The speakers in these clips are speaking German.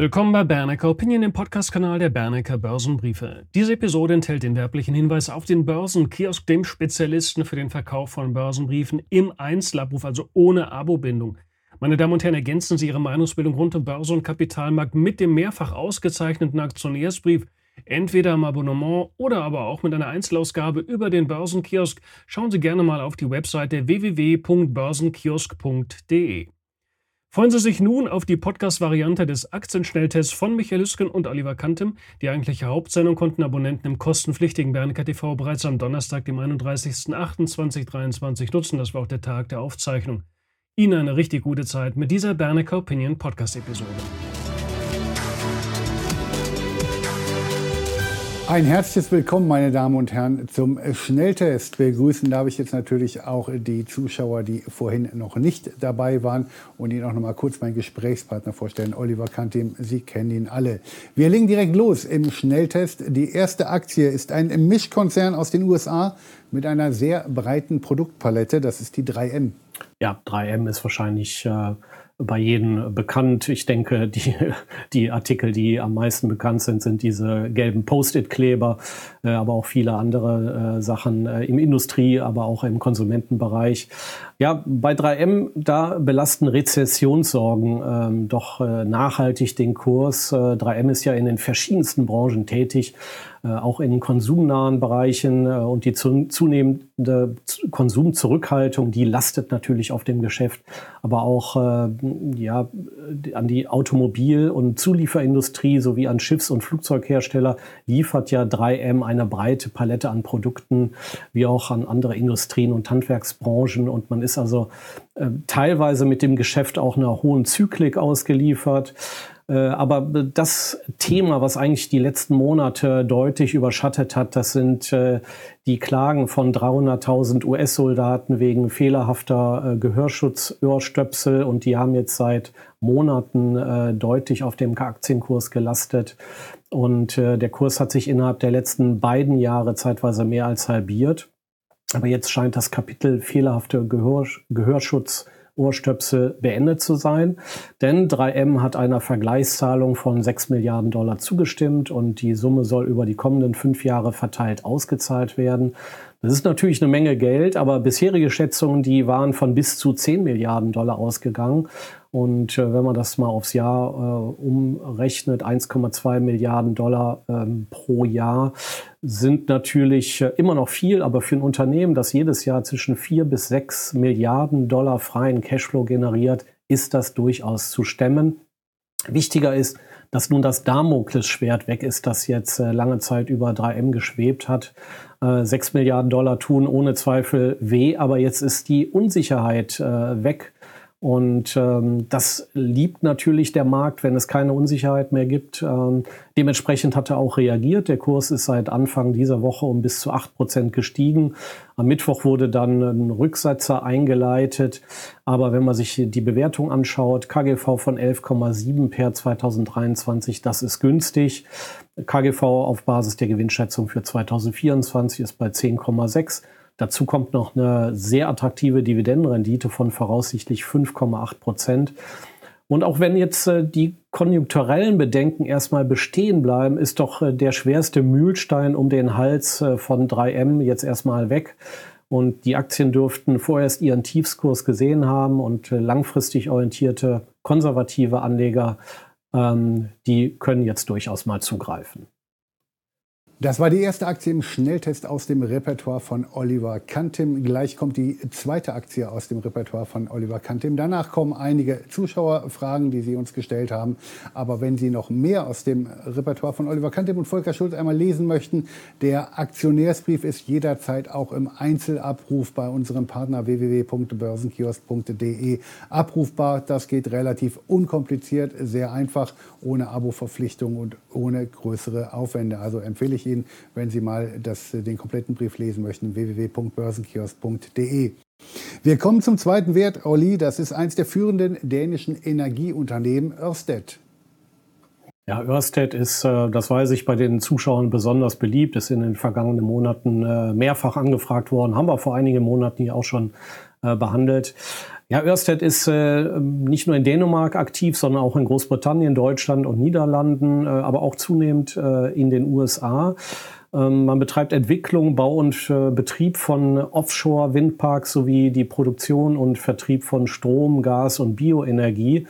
Willkommen bei Bernecker Opinion, dem Podcast-Kanal der Bernecker Börsenbriefe. Diese Episode enthält den werblichen Hinweis auf den Börsenkiosk, dem Spezialisten für den Verkauf von Börsenbriefen im Einzelabruf, also ohne Abo-Bindung. Meine Damen und Herren, ergänzen Sie Ihre Meinungsbildung rund um Börse und Kapitalmarkt mit dem mehrfach ausgezeichneten Aktionärsbrief, entweder im Abonnement oder aber auch mit einer Einzelausgabe über den Börsenkiosk. Schauen Sie gerne mal auf die Webseite www.börsenkiosk.de. Freuen Sie sich nun auf die Podcast-Variante des Aktienschnelltests von Michael Lüsken und Oliver Kantem. Die eigentliche Hauptsendung konnten Abonnenten im kostenpflichtigen Bernecker TV bereits am Donnerstag, dem 31.08.2023 nutzen. Das war auch der Tag der Aufzeichnung. Ihnen eine richtig gute Zeit mit dieser Bernecker Opinion Podcast-Episode. Ein herzliches Willkommen, meine Damen und Herren, zum Schnelltest. Begrüßen darf ich jetzt natürlich auch die Zuschauer, die vorhin noch nicht dabei waren und Ihnen auch noch mal kurz meinen Gesprächspartner vorstellen. Oliver Kantim, Sie kennen ihn alle. Wir legen direkt los im Schnelltest. Die erste Aktie ist ein Mischkonzern aus den USA mit einer sehr breiten Produktpalette. Das ist die 3M. Ja, 3M ist wahrscheinlich äh, bei jedem bekannt. Ich denke, die, die Artikel, die am meisten bekannt sind, sind diese gelben Post-it-Kleber, äh, aber auch viele andere äh, Sachen äh, im Industrie, aber auch im Konsumentenbereich. Ja, bei 3M, da belasten Rezessionssorgen ähm, doch äh, nachhaltig den Kurs. Äh, 3M ist ja in den verschiedensten Branchen tätig äh, auch in konsumnahen Bereichen äh, und die zunehmende Konsumzurückhaltung, die lastet natürlich auf dem Geschäft, aber auch äh, ja, an die Automobil- und Zulieferindustrie sowie an Schiffs- und Flugzeughersteller liefert ja 3M eine breite Palette an Produkten, wie auch an andere Industrien und Handwerksbranchen und man ist also teilweise mit dem Geschäft auch einer hohen Zyklik ausgeliefert. Äh, aber das Thema, was eigentlich die letzten Monate deutlich überschattet hat, das sind äh, die Klagen von 300.000 US-Soldaten wegen fehlerhafter äh, Gehörschutzöhrstöpsel und die haben jetzt seit Monaten deutlich auf dem Aktienkurs gelastet. Und der Kurs hat sich innerhalb der letzten beiden Jahre zeitweise mehr als halbiert. Aber jetzt scheint das Kapitel fehlerhafte Gehör Gehörschutz Ohrstöpsel beendet zu sein. Denn 3M hat einer Vergleichszahlung von 6 Milliarden Dollar zugestimmt und die Summe soll über die kommenden fünf Jahre verteilt ausgezahlt werden. Das ist natürlich eine Menge Geld, aber bisherige Schätzungen, die waren von bis zu 10 Milliarden Dollar ausgegangen. Und äh, wenn man das mal aufs Jahr äh, umrechnet, 1,2 Milliarden Dollar ähm, pro Jahr sind natürlich äh, immer noch viel, aber für ein Unternehmen, das jedes Jahr zwischen 4 bis 6 Milliarden Dollar freien Cashflow generiert, ist das durchaus zu stemmen. Wichtiger ist, dass nun das Damoklesschwert weg ist, das jetzt äh, lange Zeit über 3M geschwebt hat. Äh, 6 Milliarden Dollar tun ohne Zweifel weh, aber jetzt ist die Unsicherheit äh, weg und ähm, das liebt natürlich der Markt, wenn es keine Unsicherheit mehr gibt. Ähm, dementsprechend hat er auch reagiert. Der Kurs ist seit Anfang dieser Woche um bis zu acht Prozent gestiegen. Am Mittwoch wurde dann ein Rücksetzer eingeleitet. Aber wenn man sich die Bewertung anschaut, KGV von 11,7 per 2023, das ist günstig. KGV auf Basis der Gewinnschätzung für 2024 ist bei 10,6. Dazu kommt noch eine sehr attraktive Dividendenrendite von voraussichtlich 5,8 Prozent. Und auch wenn jetzt äh, die konjunkturellen Bedenken erstmal bestehen bleiben, ist doch äh, der schwerste Mühlstein um den Hals äh, von 3M jetzt erstmal weg. Und die Aktien dürften vorerst ihren Tiefskurs gesehen haben und langfristig orientierte konservative Anleger, ähm, die können jetzt durchaus mal zugreifen. Das war die erste Aktie im Schnelltest aus dem Repertoire von Oliver Kantim. Gleich kommt die zweite Aktie aus dem Repertoire von Oliver Kantim. Danach kommen einige Zuschauerfragen, die Sie uns gestellt haben. Aber wenn Sie noch mehr aus dem Repertoire von Oliver Kantim und Volker Schulz einmal lesen möchten, der Aktionärsbrief ist jederzeit auch im Einzelabruf bei unserem Partner www.börsenkiosk.de abrufbar. Das geht relativ unkompliziert, sehr einfach, ohne Abo-Verpflichtung und ohne größere Aufwände. Also empfehle ich Ihnen, wenn Sie mal das, den kompletten Brief lesen möchten, www.börsenkiosk.de. Wir kommen zum zweiten Wert, Olli. Das ist eines der führenden dänischen Energieunternehmen, Ørsted. Ja, Ørsted ist, äh, das weiß ich, bei den Zuschauern besonders beliebt, ist in den vergangenen Monaten äh, mehrfach angefragt worden, haben wir vor einigen Monaten hier auch schon äh, behandelt. Ja, Ørsted ist äh, nicht nur in Dänemark aktiv, sondern auch in Großbritannien, Deutschland und Niederlanden, äh, aber auch zunehmend äh, in den USA. Ähm, man betreibt Entwicklung, Bau und äh, Betrieb von Offshore-Windparks sowie die Produktion und Vertrieb von Strom, Gas und Bioenergie.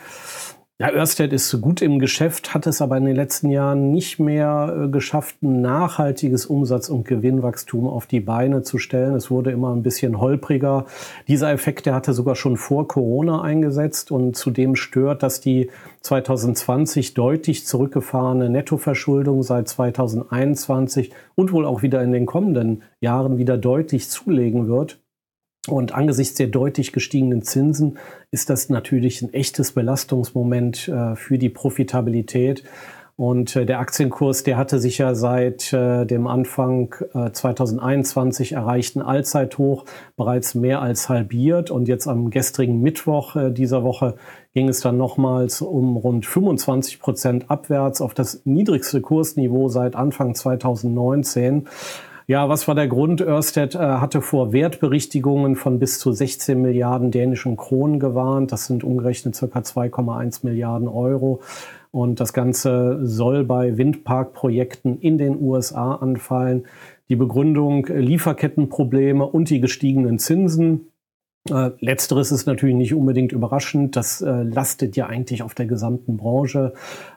Ja, Ørsted ist gut im Geschäft, hat es aber in den letzten Jahren nicht mehr äh, geschafft, ein nachhaltiges Umsatz- und Gewinnwachstum auf die Beine zu stellen. Es wurde immer ein bisschen holpriger. Dieser Effekt, der hatte sogar schon vor Corona eingesetzt und zudem stört, dass die 2020 deutlich zurückgefahrene Nettoverschuldung seit 2021 und wohl auch wieder in den kommenden Jahren wieder deutlich zulegen wird. Und angesichts der deutlich gestiegenen Zinsen ist das natürlich ein echtes Belastungsmoment äh, für die Profitabilität. Und äh, der Aktienkurs, der hatte sich ja seit äh, dem Anfang 2021 erreichten Allzeithoch bereits mehr als halbiert. Und jetzt am gestrigen Mittwoch dieser Woche ging es dann nochmals um rund 25 Prozent abwärts auf das niedrigste Kursniveau seit Anfang 2019. Ja, was war der Grund? Ørsted äh, hatte vor Wertberichtigungen von bis zu 16 Milliarden dänischen Kronen gewarnt. Das sind umgerechnet circa 2,1 Milliarden Euro. Und das Ganze soll bei Windparkprojekten in den USA anfallen. Die Begründung Lieferkettenprobleme und die gestiegenen Zinsen. Äh, letzteres ist natürlich nicht unbedingt überraschend. Das äh, lastet ja eigentlich auf der gesamten Branche.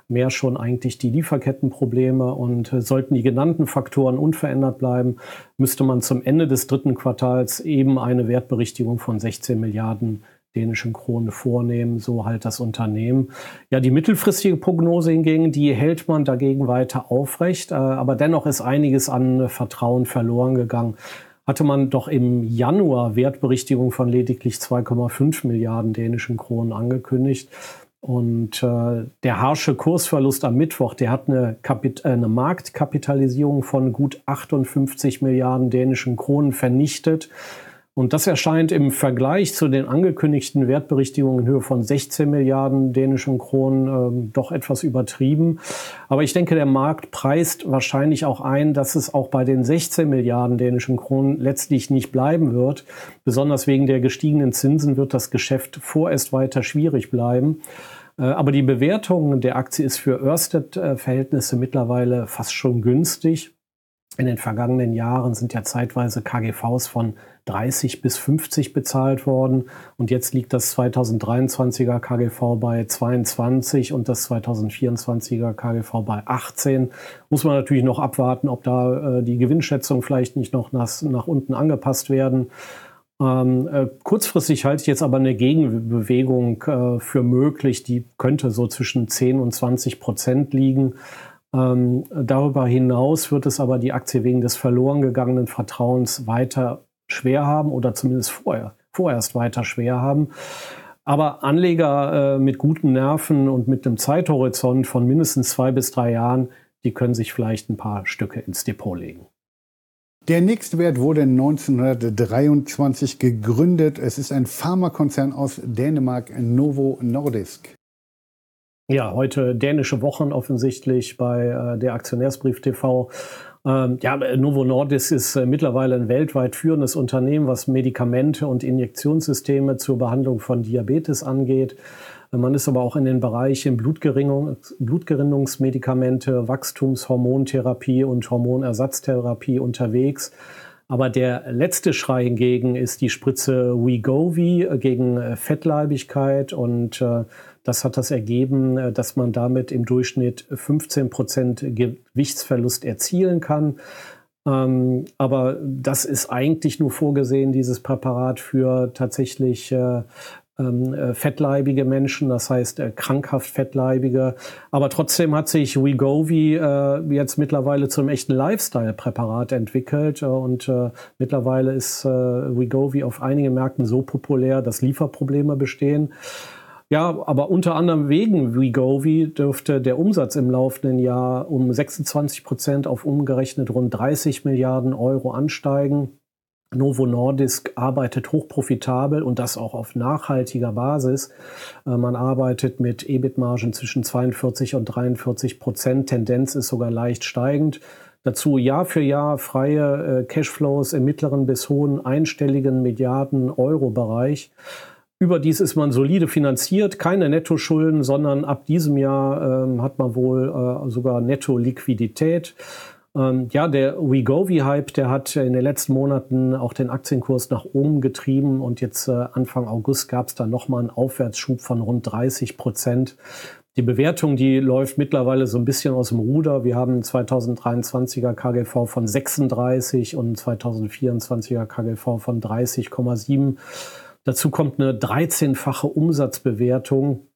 Mehr schon eigentlich die Lieferkettenprobleme. Und äh, sollten die genannten Faktoren unverändert bleiben, müsste man zum Ende des dritten Quartals eben eine Wertberichtigung von 16 Milliarden dänischen Kronen vornehmen, so halt das Unternehmen. Ja, die mittelfristige Prognose hingegen, die hält man dagegen weiter aufrecht, aber dennoch ist einiges an Vertrauen verloren gegangen hatte man doch im Januar Wertberichtigung von lediglich 2,5 Milliarden dänischen Kronen angekündigt. Und äh, der harsche Kursverlust am Mittwoch, der hat eine, Kapit äh, eine Marktkapitalisierung von gut 58 Milliarden dänischen Kronen vernichtet. Und das erscheint im Vergleich zu den angekündigten Wertberichtigungen in Höhe von 16 Milliarden dänischen Kronen äh, doch etwas übertrieben. Aber ich denke, der Markt preist wahrscheinlich auch ein, dass es auch bei den 16 Milliarden dänischen Kronen letztlich nicht bleiben wird. Besonders wegen der gestiegenen Zinsen wird das Geschäft vorerst weiter schwierig bleiben. Äh, aber die Bewertung der Aktie ist für Ørsted-Verhältnisse mittlerweile fast schon günstig. In den vergangenen Jahren sind ja zeitweise KGVs von 30 bis 50 bezahlt worden und jetzt liegt das 2023er KGV bei 22 und das 2024er KGV bei 18. Muss man natürlich noch abwarten, ob da äh, die Gewinnschätzungen vielleicht nicht noch nach, nach unten angepasst werden. Ähm, äh, kurzfristig halte ich jetzt aber eine Gegenbewegung äh, für möglich, die könnte so zwischen 10 und 20 Prozent liegen. Ähm, darüber hinaus wird es aber die Aktie wegen des verloren gegangenen Vertrauens weiter schwer haben oder zumindest vorher, vorerst weiter schwer haben. Aber Anleger äh, mit guten Nerven und mit einem Zeithorizont von mindestens zwei bis drei Jahren, die können sich vielleicht ein paar Stücke ins Depot legen. Der Nächstwert wurde 1923 gegründet. Es ist ein Pharmakonzern aus Dänemark, Novo Nordisk. Ja, heute dänische Wochen offensichtlich bei äh, der Aktionärsbrief TV. Ähm, ja, Novo Nordisk ist äh, mittlerweile ein weltweit führendes Unternehmen, was Medikamente und Injektionssysteme zur Behandlung von Diabetes angeht. Man ist aber auch in den Bereichen Blutgerinnung, Blutgerinnungsmedikamente, Wachstumshormontherapie und Hormonersatztherapie unterwegs. Aber der letzte Schrei hingegen ist die Spritze Wegovy gegen Fettleibigkeit und äh, das hat das ergeben, äh, dass man damit im Durchschnitt 15 Prozent Gewichtsverlust erzielen kann. Ähm, aber das ist eigentlich nur vorgesehen, dieses Präparat für tatsächlich äh, äh, fettleibige Menschen, das heißt äh, krankhaft fettleibige. Aber trotzdem hat sich Wegovy äh, jetzt mittlerweile zum echten Lifestyle-Präparat entwickelt äh, und äh, mittlerweile ist äh, Wegovy auf einigen Märkten so populär, dass Lieferprobleme bestehen. Ja, aber unter anderem wegen Wegovy dürfte der Umsatz im laufenden Jahr um 26 Prozent auf umgerechnet rund 30 Milliarden Euro ansteigen. Novo Nordisk arbeitet hochprofitabel und das auch auf nachhaltiger Basis. Äh, man arbeitet mit EBIT-Margen zwischen 42 und 43 Prozent. Tendenz ist sogar leicht steigend. Dazu Jahr für Jahr freie äh, Cashflows im mittleren bis hohen einstelligen Milliarden Euro Bereich. Überdies ist man solide finanziert, keine Nettoschulden, sondern ab diesem Jahr ähm, hat man wohl äh, sogar Netto-Liquidität. Ähm, ja, der WeGovi-Hype, der hat in den letzten Monaten auch den Aktienkurs nach oben getrieben und jetzt äh, Anfang August gab es da nochmal einen Aufwärtsschub von rund 30 Prozent. Die Bewertung, die läuft mittlerweile so ein bisschen aus dem Ruder. Wir haben 2023er KGV von 36 und 2024er KGV von 30,7. Dazu kommt eine 13-fache Umsatzbewertung.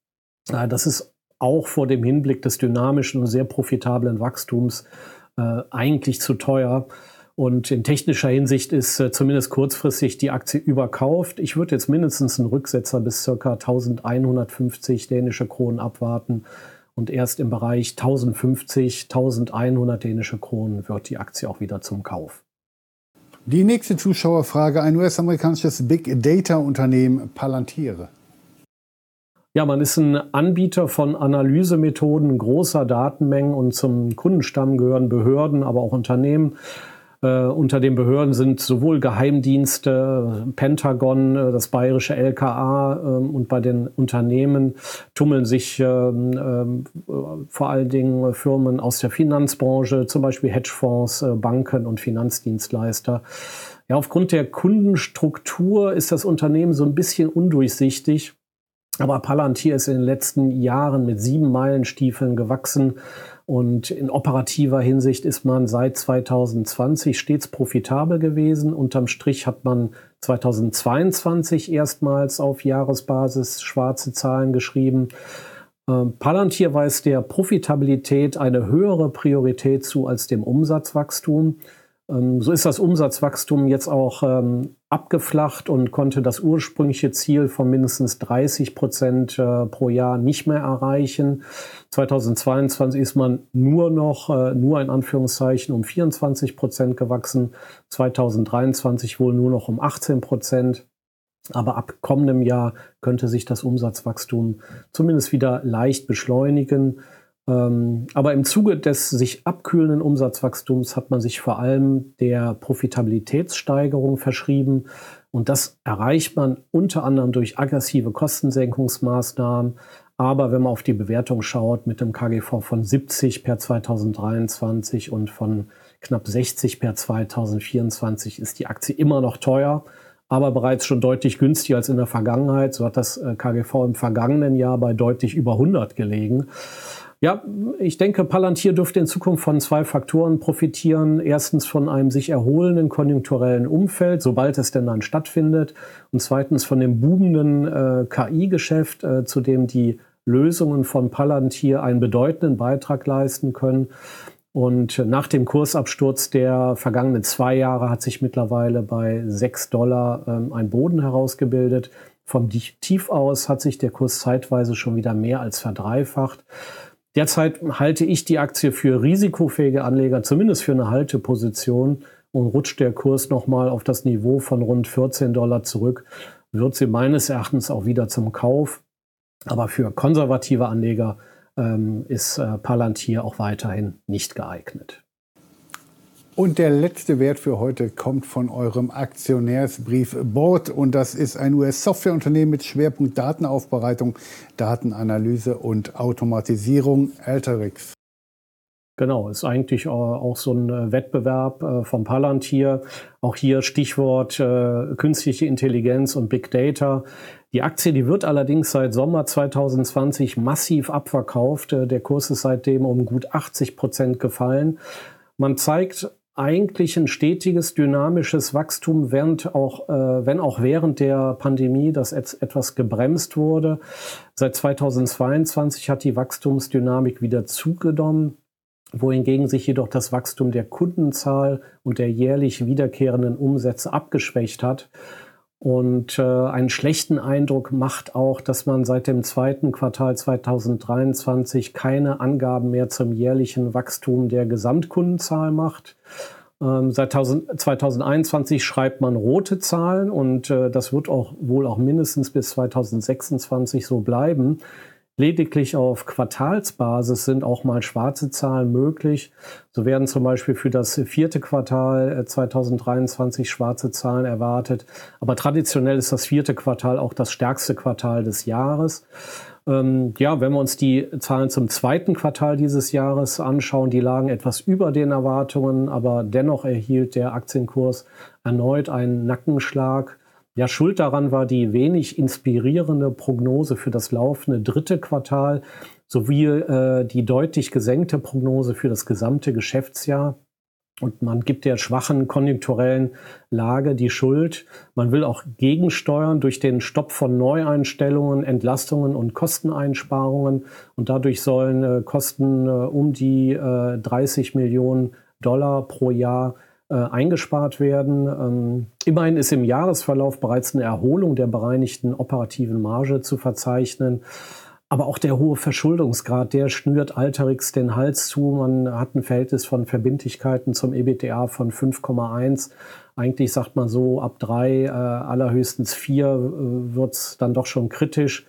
Das ist auch vor dem Hinblick des dynamischen und sehr profitablen Wachstums äh, eigentlich zu teuer. Und in technischer Hinsicht ist äh, zumindest kurzfristig die Aktie überkauft. Ich würde jetzt mindestens einen Rücksetzer bis ca. 1150 dänische Kronen abwarten. Und erst im Bereich 1050, 1100 dänische Kronen wird die Aktie auch wieder zum Kauf. Die nächste Zuschauerfrage. Ein US-amerikanisches Big Data-Unternehmen Palantir. Ja, man ist ein Anbieter von Analysemethoden großer Datenmengen und zum Kundenstamm gehören Behörden, aber auch Unternehmen. Äh, unter den Behörden sind sowohl Geheimdienste, Pentagon, äh, das bayerische LKA äh, und bei den Unternehmen tummeln sich ähm, ähm, vor allen Dingen Firmen aus der Finanzbranche, zum Beispiel Hedgefonds, äh, Banken und Finanzdienstleister. Ja, aufgrund der Kundenstruktur ist das Unternehmen so ein bisschen undurchsichtig. Aber Palantir ist in den letzten Jahren mit sieben Meilenstiefeln gewachsen und in operativer Hinsicht ist man seit 2020 stets profitabel gewesen. Unterm Strich hat man 2022 erstmals auf Jahresbasis schwarze Zahlen geschrieben. Ähm, Palantir weist der Profitabilität eine höhere Priorität zu als dem Umsatzwachstum. Ähm, so ist das Umsatzwachstum jetzt auch ähm, abgeflacht und konnte das ursprüngliche Ziel von mindestens 30 Prozent äh, pro Jahr nicht mehr erreichen. 2022 ist man nur noch, äh, nur in Anführungszeichen, um 24 Prozent gewachsen. 2023 wohl nur noch um 18 Prozent. Aber ab kommendem Jahr könnte sich das Umsatzwachstum zumindest wieder leicht beschleunigen. Ähm, aber im Zuge des sich abkühlenden Umsatzwachstums hat man sich vor allem der Profitabilitätssteigerung verschrieben. Und das erreicht man unter anderem durch aggressive Kostensenkungsmaßnahmen. Aber wenn man auf die Bewertung schaut, mit dem KGV von 70 per 2023 und von knapp 60 per 2024 ist die Aktie immer noch teuer, aber bereits schon deutlich günstiger als in der Vergangenheit. So hat das äh, KGV im vergangenen Jahr bei deutlich über 100 gelegen. Ja, ich denke, Palantir dürfte in Zukunft von zwei Faktoren profitieren. Erstens von einem sich erholenden konjunkturellen Umfeld, sobald es denn dann stattfindet. Und zweitens von dem boomenden äh, KI-Geschäft, äh, zu dem die Lösungen von Palantir einen bedeutenden Beitrag leisten können. Und nach dem Kursabsturz der vergangenen zwei Jahre hat sich mittlerweile bei 6 Dollar ähm, ein Boden herausgebildet. Vom Tief aus hat sich der Kurs zeitweise schon wieder mehr als verdreifacht. Derzeit halte ich die Aktie für risikofähige Anleger, zumindest für eine Halteposition. Und rutscht der Kurs nochmal auf das Niveau von rund 14 Dollar zurück, wird sie meines Erachtens auch wieder zum Kauf. Aber für konservative Anleger ähm, ist äh, Palantir auch weiterhin nicht geeignet. Und der letzte Wert für heute kommt von eurem Aktionärsbrief Board. Und das ist ein US-Softwareunternehmen mit Schwerpunkt Datenaufbereitung, Datenanalyse und Automatisierung, Alterix. Genau, ist eigentlich auch so ein äh, Wettbewerb äh, vom Palantir. Auch hier Stichwort äh, künstliche Intelligenz und Big Data. Die Aktie, die wird allerdings seit Sommer 2020 massiv abverkauft. Der Kurs ist seitdem um gut 80 Prozent gefallen. Man zeigt eigentlich ein stetiges, dynamisches Wachstum, während auch, äh, wenn auch während der Pandemie das etwas gebremst wurde. Seit 2022 hat die Wachstumsdynamik wieder zugenommen, wohingegen sich jedoch das Wachstum der Kundenzahl und der jährlich wiederkehrenden Umsätze abgeschwächt hat. Und äh, einen schlechten Eindruck macht auch, dass man seit dem zweiten Quartal 2023 keine Angaben mehr zum jährlichen Wachstum der Gesamtkundenzahl macht. Ähm, seit 2021 schreibt man rote Zahlen und äh, das wird auch wohl auch mindestens bis 2026 so bleiben. Lediglich auf Quartalsbasis sind auch mal schwarze Zahlen möglich. So werden zum Beispiel für das vierte Quartal 2023 äh, schwarze Zahlen erwartet. Aber traditionell ist das vierte Quartal auch das stärkste Quartal des Jahres. Ähm, ja, wenn wir uns die Zahlen zum zweiten Quartal dieses Jahres anschauen, die lagen etwas über den Erwartungen, aber dennoch erhielt der Aktienkurs erneut einen Nackenschlag. Ja, Schuld daran war die wenig inspirierende Prognose für das laufende dritte Quartal sowie äh, die deutlich gesenkte Prognose für das gesamte Geschäftsjahr. Und man gibt der schwachen konjunkturellen Lage die Schuld. Man will auch gegensteuern durch den Stopp von Neueinstellungen, Entlastungen und Kosteneinsparungen. Und dadurch sollen äh, Kosten äh, um die äh, 30 Millionen Dollar pro Jahr äh, eingespart werden. Ähm, immerhin ist im Jahresverlauf bereits eine Erholung der bereinigten operativen Marge zu verzeichnen. Aber auch der hohe Verschuldungsgrad, der schnürt Alterix den Hals zu. Man hat ein Verhältnis von Verbindlichkeiten zum EBTA von 5,1. Eigentlich sagt man so, ab drei, äh, allerhöchstens vier äh, wird's dann doch schon kritisch.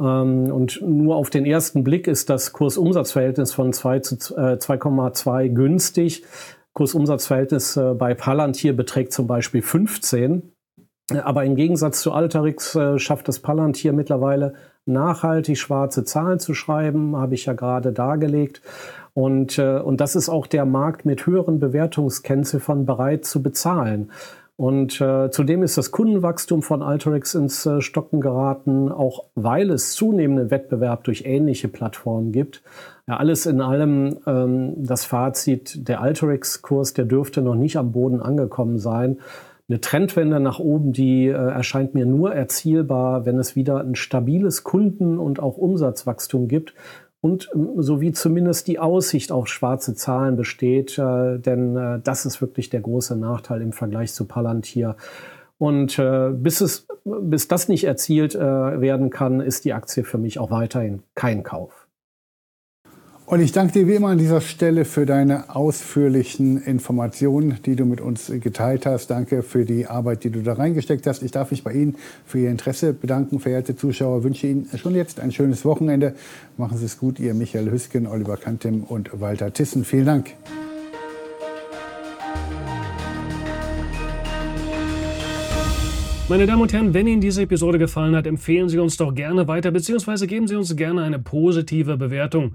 Ähm, und nur auf den ersten Blick ist das Kursumsatzverhältnis von 2 zu 2,2 äh, günstig. Kursumsatzverhältnis äh, bei Palantir beträgt zum Beispiel 15. Aber im Gegensatz zu Alterix äh, schafft es Palantir mittlerweile nachhaltig schwarze Zahlen zu schreiben, habe ich ja gerade dargelegt. Und, äh, und das ist auch der Markt mit höheren Bewertungskennziffern bereit zu bezahlen. Und äh, zudem ist das Kundenwachstum von Alterix ins äh, Stocken geraten, auch weil es zunehmenden Wettbewerb durch ähnliche Plattformen gibt. Ja, alles in allem ähm, das Fazit, der Alterix-Kurs, der dürfte noch nicht am Boden angekommen sein eine Trendwende nach oben, die äh, erscheint mir nur erzielbar, wenn es wieder ein stabiles Kunden- und auch Umsatzwachstum gibt und ähm, sowie zumindest die Aussicht auf schwarze Zahlen besteht, äh, denn äh, das ist wirklich der große Nachteil im Vergleich zu Palantir. Und äh, bis, es, bis das nicht erzielt äh, werden kann, ist die Aktie für mich auch weiterhin kein Kauf. Und ich danke dir wie immer an dieser Stelle für deine ausführlichen Informationen, die du mit uns geteilt hast. Danke für die Arbeit, die du da reingesteckt hast. Ich darf mich bei Ihnen für Ihr Interesse bedanken, verehrte Zuschauer. Ich wünsche Ihnen schon jetzt ein schönes Wochenende. Machen Sie es gut, Ihr Michael Hüsken, Oliver Kantem und Walter Tissen. Vielen Dank. Meine Damen und Herren, wenn Ihnen diese Episode gefallen hat, empfehlen Sie uns doch gerne weiter, beziehungsweise geben Sie uns gerne eine positive Bewertung.